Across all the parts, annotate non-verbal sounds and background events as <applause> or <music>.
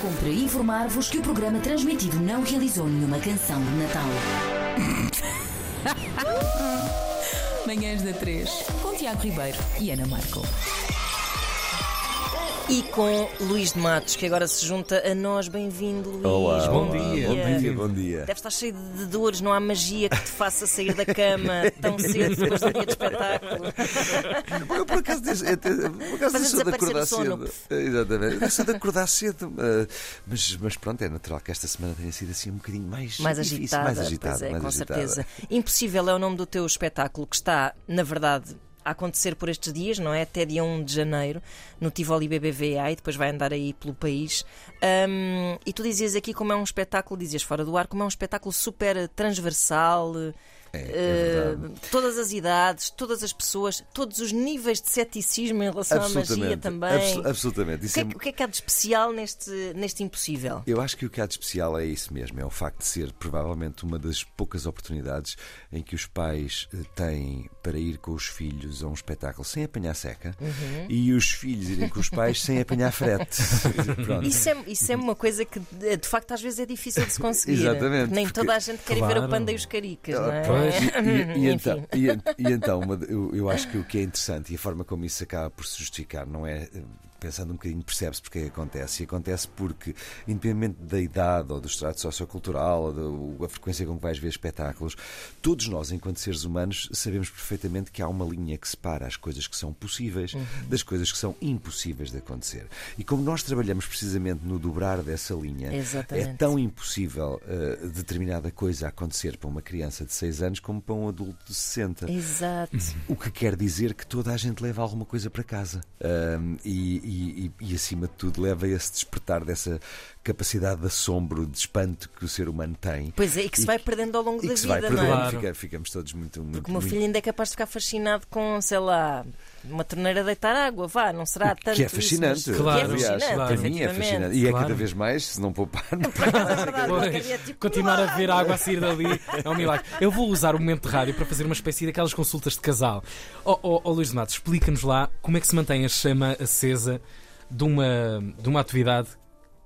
Cumpre informar-vos que o programa transmitido não realizou nenhuma canção de Natal. <laughs> Manhãs da 3, com Tiago Ribeiro e Ana Marco. E com Luís de Matos, que agora se junta a nós. Bem-vindo, Luís. Olá, bom olá, dia. Bom dia, bom dia. Deve estar cheio de dores, não há magia que te faça sair da cama <laughs> tão cedo depois do dia de espetáculo. <laughs> Eu por acaso, deixo- eu te- por acaso deixou de acordar cedo. Exatamente, deixou de acordar cedo. eh, Mas, mas pronto, é natural que esta semana tenha sido assim um bocadinho mais, Mais difícil, agitada, mais agitada. pois é, mais com agitada. certeza. Impossível é o nome do teu espetáculo que está, na verdade, a acontecer por estes dias, não é? Até dia 1 de janeiro, no Tivoli BBVA e depois vai andar aí pelo país. Ahm, e tu dizias aqui como é um espetáculo, dizias fora do ar, como é um espetáculo super transversal. É, é eh, todas as idades, todas as pessoas, todos os níveis de ceticismo em relação à magia também. abso- absolutamente. o, que é, é- que- o que é que há de especial neste, neste impossível? Eu acho que o que há de especial é isso mesmo, é o facto de ser provavelmente uma das poucas oportunidades em que os pais eh, têm para ir com os filhos a um espetáculo sem apanhar seca Uhum. e os filhos irem com os pais sem apanhar frete. <laughs> <laughs> Isso é, isso é uma coisa que de facto às vezes é difícil de se conseguir. Exatamente, porque Nem porque- toda a gente quer ir ver o Claro. Panda e os Caricas, não é? Pois. E, e <laughs> Enfim. então, e, e então uma eu, eu acho que o que é interessante e a forma como isso acaba por se justificar não é. Pensando um bocadinho, percebe-se porque é que acontece. E acontece porque, independente da idade ou do estrato sociocultural ou da frequência com que vais ver espetáculos, todos nós, enquanto seres humanos, sabemos perfeitamente que há uma linha que separa as coisas que são possíveis das coisas que são impossíveis de acontecer. E como nós trabalhamos precisamente no dobrar dessa linha, Exatamente. é tão impossível eh, determinada coisa acontecer para uma criança de 6 anos como para um adulto de 60. Exato. O que quer dizer que toda a gente leva alguma coisa para casa. Ahm, e, e- e- e, acima de tudo, leva esse despertar dessa capacidade de assombro, de espanto que o ser humano tem. Pois é, e que se E vai que- perdendo ao longo E da que se vai vida, não é? perdendo. Claro. Fica- ficamos todos muito. muito Porque o meu muito- filho ainda é capaz de ficar fascinado com, sei lá, uma torneira a deitar água, vá, não será tanto. que é isso, fascinante. mas- Claro, que é fascinante, claro. para mim é fascinante. E é Claro. cada vez mais, se não poupar. <laughs> Acaso é Pois, tipo, continuar a ver a água a sair dali é um milagre. Eu vou usar o momento de rádio para fazer uma espécie daquelas consultas de casal. Ó oh, oh, Luís de Matos, explica-nos lá como é que se mantém a chama acesa de uma, de uma atividade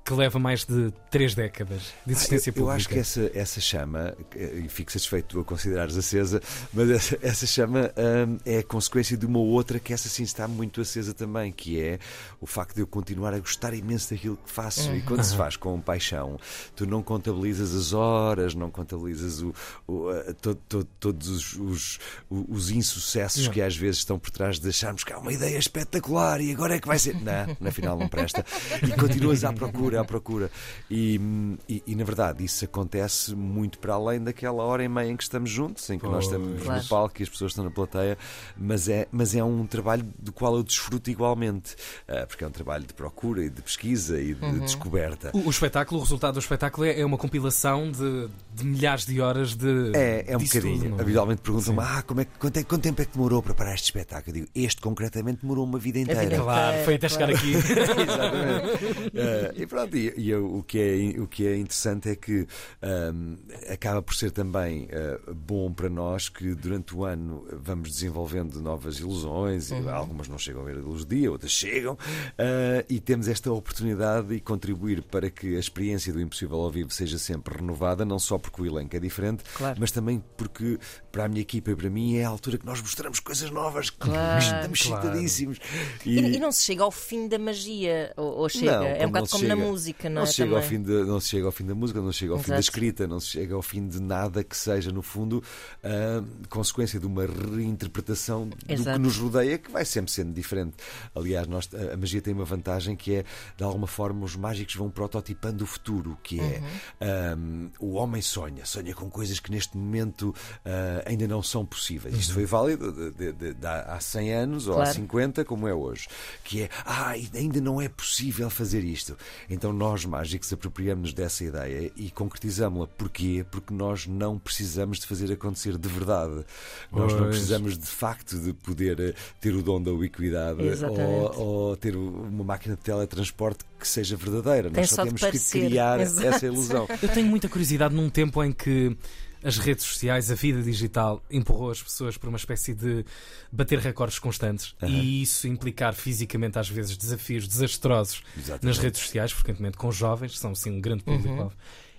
que leva mais de três décadas de existência eu, eu pública. acho que essa, essa chama, eh, e fico satisfeito a considerares acesa, mas essa, essa chama hum, é a consequência de uma outra que essa sim está muito acesa também, que é o facto de eu continuar a gostar imenso daquilo que faço. E quando se faz com paixão, tu não contabilizas as horas, não contabilizas o, o, eh, to- to- todos os, os, os insucessos Não. que às vezes estão por trás de acharmos que há uma ideia espetacular e agora é que vai ser. Não, na final não presta. E continuas à procura, à procura. E, e, e, na verdade isso acontece muito para além daquela hora e meia em que estamos juntos, em que nós Pois. estamos Claro. no palco e as pessoas estão na plateia, mas é, mas é um trabalho do qual eu desfruto igualmente, Ah, porque é um trabalho de procura e de pesquisa e de descoberta. O, o espetáculo, o resultado do espetáculo é, é uma compilação de, de milhares de horas de. É, é um bocadinho. tudo, é? Habitualmente perguntam-me: ah, como é, que- quanto, é, quanto tempo é que demorou para parar este espetáculo? Eu digo: este concretamente demorou uma vida inteira. vida Claro, foi até chegar aqui. <laughs> Exatamente. Eh, e pronto, e, e eu- o, que é, o que é interessante é que ahm, acaba por ser também eh, bom para nós que durante o ano vamos desenvolvendo novas ilusões, e algumas não chegam a ver a luz do dia, outras chegam, eh, e temos esta oportunidade de contribuir para que a experiência do Impossível ao vivo seja sempre renovada, não só porque o elenco é diferente, Claro. mas também porque para a minha equipa e para mim é a altura que nós mostramos coisas novas, que Claro. estamos Claro. excitadíssimos. E, e não se chega ao fim da magia, ou, ou chega? Não, é um bocado como na chega- música, não, não é? se chega ao fim de, não se chega ao fim da música, não se chega ao fim da Exato. escrita, não se chega ao fim de nada que seja, no fundo, ah, consequência de uma reinterpretação do Exato. que nos rodeia, que vai sempre sendo diferente. Aliás, nós, a magia tem uma vantagem que é, de alguma forma, os mágicos vão prototipando o futuro, que é Uhum. ah, o homem sonha, sonha com coisas que neste momento ah, ainda não são possíveis. Isto foi válido de- de- de- há há 100 anos ou há Claro. 50, como é hoje. Que é, ah, ainda não é possível fazer isto. Então nós, mágicos, apropriamos-nos dessa ideia e concretizamos-la. Porquê? Porque nós não precisamos de fazer acontecer de verdade. Nós não precisamos, de facto, de poder eh, ter o dom da ubiquidade ou, ou ter uma máquina de teletransporte que seja verdadeira. Tem nós só, só temos que criar Exato. essa ilusão. Eu tenho muita curiosidade num tempo em que as redes sociais, a vida digital empurrou as pessoas para uma espécie de bater recordes constantes e isso implicar fisicamente às vezes desafios desastrosos Exatamente. nas redes sociais, frequentemente com jovens, que são assim um grande público-alvo.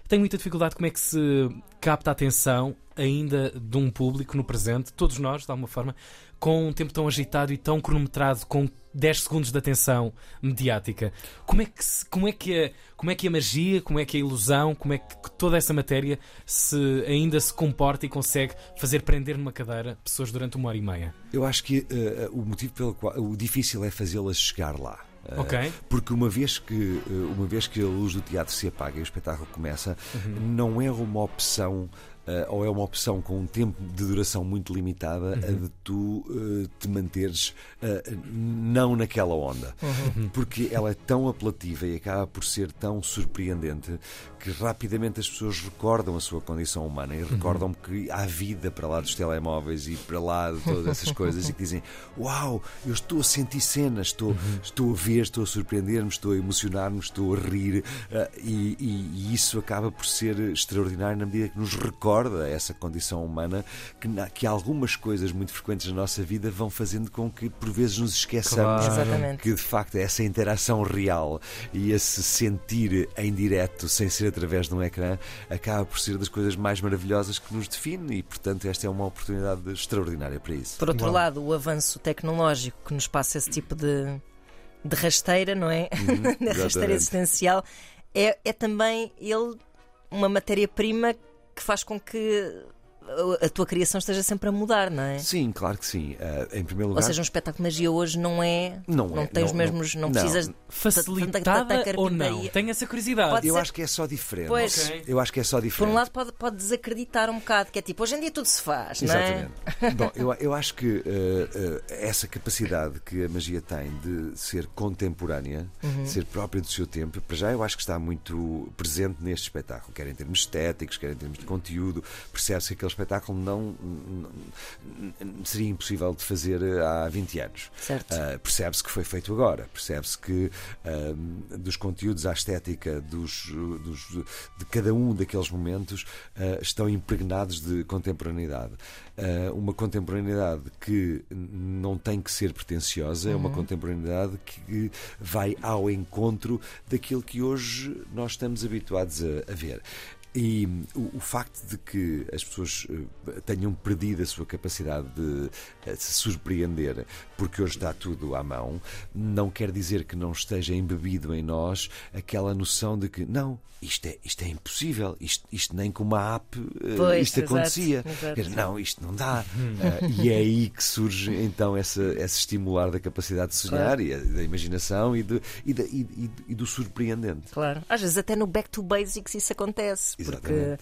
Tenho muita dificuldade como é que se capta a atenção ainda de um público no presente, todos nós, de alguma forma, com um tempo tão agitado e tão cronometrado, com 10 segundos de atenção mediática. Como é que, se- como é que, a, como é que a magia, como é que a ilusão, como é que toda essa matéria se ainda se comporta e consegue fazer prender numa cadeira pessoas durante uma hora e meia? Eu acho que eh, o motivo pelo qual o difícil é fazê-las chegar lá. Eh. Porque uma vez que eh, uma vez que a luz do teatro se apaga e o espetáculo começa, não é uma opção eh, ou é uma opção com um tempo de duração muito limitada a de tu eh, te manteres eh, não naquela onda. Porque ela é tão apelativa e acaba por ser tão surpreendente que rapidamente as pessoas recordam a sua condição humana e recordam que há vida para lá dos telemóveis e para lá de todas essas <laughs> coisas e que dizem: Uau, eu estou a sentir cenas, estou, estou a ver, estou a surpreender-me, estou a emocionar-me, estou a rir e, e- e isso acaba por ser extraordinário na medida que nos recorda essa condição humana que, na- que algumas coisas muito frequentes na nossa vida vão fazendo com que por vezes nos esqueçamos Claro. Que de facto essa interação real e esse sentir em direto, sem ser através de um ecrã, acaba por ser das coisas mais maravilhosas que nos define e, portanto, esta é uma oportunidade extraordinária para isso. Por outro Uau. lado, o avanço tecnológico que nos passa esse tipo de, de rasteira, não é? Uhum, <laughs> rasteira existencial, é, é também ele uma matéria-prima que faz com que a- tua criação esteja sempre a mudar, não é? Sim, claro que sim. Ah, em primeiro Ou lugar, seja, um espetáculo de magia hoje não é. não, é, tem os não- mesmos. Não, não, precisas. Facilitada tanta ou não? Tenho essa curiosidade. Pode eu ser- acho que é só diferente. Pois. Eu acho que é só Por diferente. um lado, pode, pode desacreditar um bocado, que é tipo, hoje em dia tudo se faz, não é? Exatamente. <laughs> Bom, eu, eu acho que eh, eh, essa capacidade que a magia tem de ser contemporânea, Uhum. de ser própria do seu tempo, para já eu acho que está muito presente neste espetáculo, quer em termos estéticos, quer em termos de conteúdo. Percebe-se que aquele espetáculo não, não- seria impossível de fazer eh, há 20 anos. Ah, percebe-se que foi feito agora, percebe-se que ah, dos conteúdos à estética dos, dos- de cada um daqueles momentos ah, estão impregnados de contemporaneidade. Uma contemporaneidade que não tem que ser pretenciosa, é uma contemporaneidade que vai ao encontro daquilo que hoje nós estamos habituados a, a ver. E hum, o, o facto de que as pessoas eh, tenham perdido a sua capacidade de eh, se surpreender, porque hoje está tudo à mão, não quer dizer que não esteja embebido em nós aquela noção de que não, isto é, isto é impossível, isto, isto nem com uma app eh, Pois, isto exato, acontecia. exato. Dizer, Não, isto não dá. E é aí que surge então essa, esse estimular da capacidade de sonhar e a- da imaginação e, do- e da- e- e- e do surpreendente. Claro. Às vezes até no Back to Basics isso acontece. Exatamente.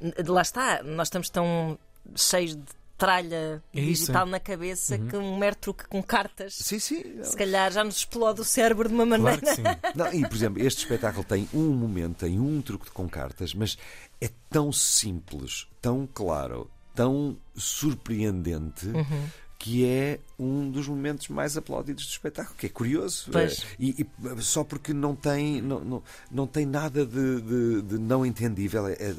Porque lá está, nós estamos tão cheios de tralha É digital na cabeça que um mero truque com cartas Sim, sim. se calhar já nos explode o cérebro de uma Claro maneira. sim. <laughs> Não, e, por exemplo, este espetáculo tem um momento, tem um truque com cartas, mas é tão simples, tão claro, tão surpreendente. Uhum. Que é um dos momentos mais aplaudidos do espetáculo, que é curioso. É, e, e só porque não tem, não, não, não tem nada de, de- de não entendível. É- é-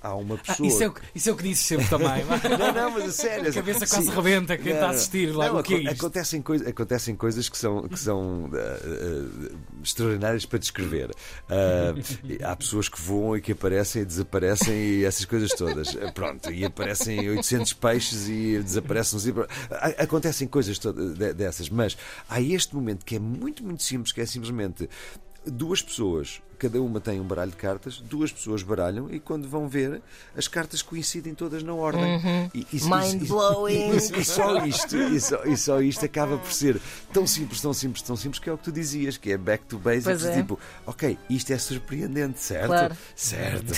há, uma Ah, pessoa. isso, é o, que- isso é o que dizes sempre também. Não, <laughs> não, mas a sério. A cabeça quase Sim. rebenta quem Não, está a assistir lá. Não, o que é isto? acontecem, coisa, acontecem coisas que são, que são ah, ah, extraordinárias para descrever. Ah, e há pessoas que voam e que aparecem e desaparecem e essas coisas todas. Ah, Pronto, e aparecem 800 peixes e desaparecem. Acontecem coisas dessas, mas há este momento que é muito, muito simples, que é simplesmente duas pessoas, cada uma tem um baralho de cartas, duas pessoas baralham e quando vão ver, as cartas coincidem todas na ordem. E, e- e- Mind-blowing. e- e só isto, e só, e só isto acaba por ser tão simples, tão simples, tão simples, que é o que tu dizias, que é back to basics, é. tipo, ok, isto é surpreendente, certo? Claro. Certo.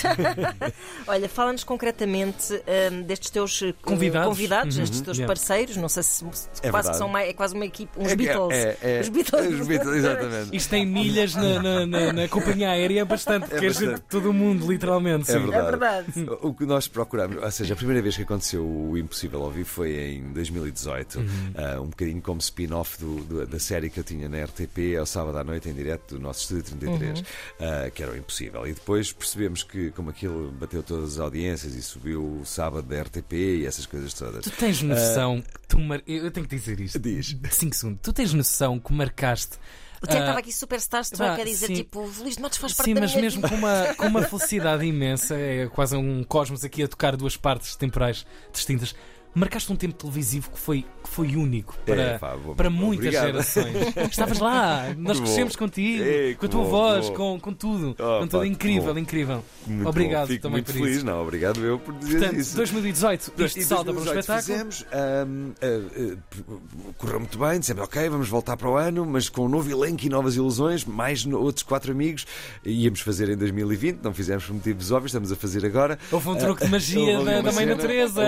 <laughs> Olha, fala-nos concretamente hum, destes teus eh, Convidados. convidados Uhum, estes teus yeah. parceiros. Não sei se, se É quase são mais, é quase uma equipe, uns É que- Beatles. É, é, Os Beatles. Os Beatles, exatamente. Isto tem milhas na, na, na, na companhia aérea é bastante, porque é bastante. gente de todo o mundo, literalmente. É sim. verdade. É verdade. O que nós procuramos, ou seja, a primeira vez que aconteceu o Impossível ao vivo foi em 2018, Uhum. ah, um bocadinho como spin-off do- do- da série que eu tinha na RTP ao sábado à noite em direto do nosso Estúdio 33, Uhum. ah, que era o Impossível. E depois percebemos que, como aquilo bateu todas as audiências e subiu o sábado da RTP e essas coisas todas. Tu tens noção que tu mar... Eu tenho que dizer isto. Diz. De 5 segundos. Tu tens noção que marcaste. O Tiago ah, estava aqui super starstruck a dizer sim. tipo, Luís de Matos faz parte Sim, da mas minha mesmo vida. com uma, <laughs> com uma felicidade imensa, é quase um cosmos aqui a tocar duas partes temporais distintas. Marcaste um tempo televisivo que foi, que foi único para, É, pá, bom, para muitas obrigado. gerações. <laughs> Estavas lá, nós crescemos contigo, com a tua bom, voz, com, com tudo. Oh, com tudo pá, incrível, incrível. Muito Obrigado. Fico também muito por feliz, isso. não, obrigado eu por dizer Portanto, isso. 2018, isto salta para um 2018 espetáculo. Fizemos, ahm, ah, ah, correu muito bem, dissemos ok, vamos voltar para o ano, mas com um novo elenco e novas ilusões, mais no- outros quatro amigos. Íamos fazer em 2020, não fizemos por motivos óbvios, estamos a fazer agora. Houve um truque de magia da, da Mãe Natureza.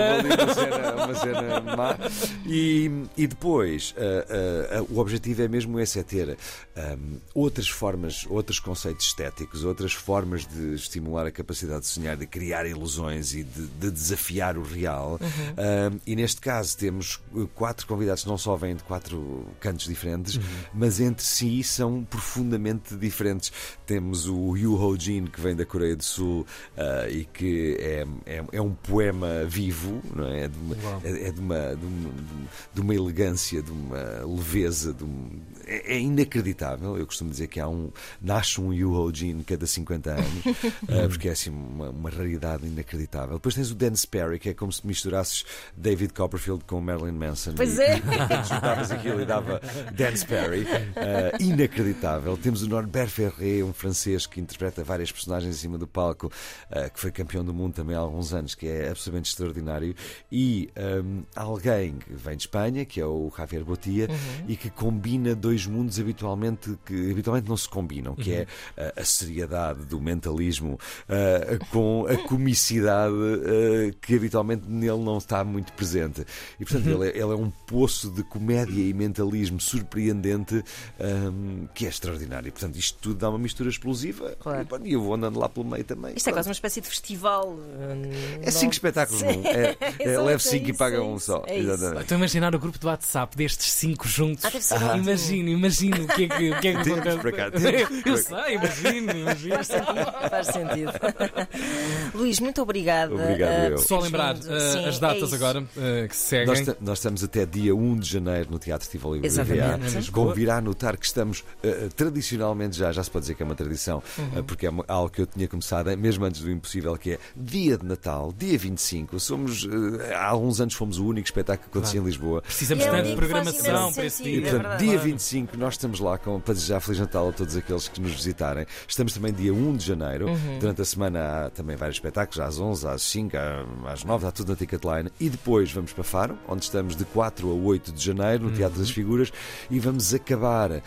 Uma cena, má. E, e depois, ah, ah, o objetivo é mesmo esse: é ter ahm, outras formas, outros conceitos estéticos, outras formas de estimular a capacidade de sonhar, de criar ilusões e de, de desafiar o real. Ahm, e neste caso, temos uh, quatro convidados que não só vêm de quatro cantos diferentes, mas entre si são profundamente diferentes. Temos o Yu Ho Jin, que vem da Coreia do Sul ah, e que é, é, é um poema vivo, não é? É de uma, Uau. é, de uma, de, uma, de uma elegância, de uma leveza, de um- é, é inacreditável. Eu costumo dizer que há um, nasce um Yu Ho Jin cada 50 anos, ah, <laughs> porque é assim uma, uma raridade inacreditável. Depois tens o Dan Sperry, que é como se misturasses David Copperfield com Marilyn Manson. Pois E- é. <laughs> juntavas aquilo e dava Dan Sperry. Ah, inacreditável. Temos o Norbert Ferré, um francês que interpreta várias personagens em cima do palco, ah, que foi campeão do mundo também há alguns anos, que é absolutamente extraordinário. E um, alguém que vem de Espanha, que é o Javier Botia, uhum. e que combina dois mundos habitualmente que habitualmente não se combinam, que é uhum. é a, a, seriedade do mentalismo uh, com a comicidade uh, que habitualmente nele não está muito presente. E portanto uhum. ele, é, ele, é um poço de comédia e mentalismo surpreendente um, que é extraordinário. E, portanto isto tudo dá uma mistura explosiva claro. e bom, eu vou andando lá pelo meio também. Isto é quase uma espécie de festival. Hum, é não... cinco espetáculos. É, é, leve 5 e paga é um só. É Estou então a imaginar o grupo do WhatsApp destes cinco juntos. Ah, ah, imagino, imagino o que é que, o que, é que para <laughs> cá, Eu sei, imagino, imagino. Faz sentido. <laughs> Luís, muito obrigada. Obrigado. Eh, só lembrar eh, as é datas agora eh, que seguem. Nós, estamos até dia 1 de janeiro no Teatro Tivoli Exatamente. Convirá a notar que estamos tradicionalmente já, já se pode dizer que é uma tradição, uhum. porque é algo que eu tinha começado mesmo antes do impossível, que é dia de Natal, dia 25. Somos há alguns anos fomos o único espetáculo que acontecia em Lisboa. Precisamos E é um tanto de programação para esse E, dia. é portanto, verdade. dia Claro. 25 nós estamos lá com, para desejar Feliz Natal a todos aqueles que nos visitarem. Estamos também dia 1 de janeiro. Uhum. Durante a semana há também vários espetáculos, às 11, às 5, à- às 9, há tudo na Ticketline. E depois vamos para Faro, onde estamos de 4 a 8 de janeiro, no Teatro das Figuras. E vamos acabar ah,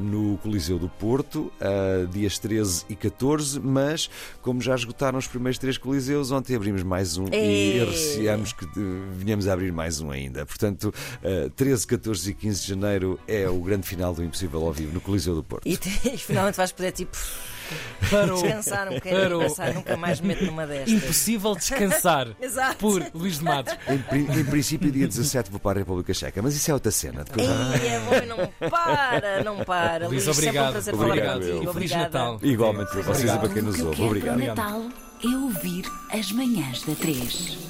no Coliseu do Porto, ah, dias 13 e 14. Mas, como já esgotaram os primeiros três Coliseus, ontem abrimos mais um Ei. e receamos que venhamos a abrir mais um ainda. Portanto, eh, 13, 14 e 15 de janeiro é o grande final do Impossível ao vivo no Coliseu do Porto. E, te- <laughs> e finalmente vais poder tipo Parou. descansar um bocadinho e pensar, nunca mais me meto numa destas. Impossível descansar <laughs> Exato. por Luís de Matos. Em, em princípio, dia 17 vou para a República Checa, mas isso é outra cena. Depois Ei, é bom, não para, não para. Luís, Luís, sempre um obrigado. prazer Obrigado, falar eu. contigo. E Feliz Obrigada. Natal. Igualmente para vocês e para quem nos ouve. Obrigado. para o Natal é ouvir as manhãs da 3.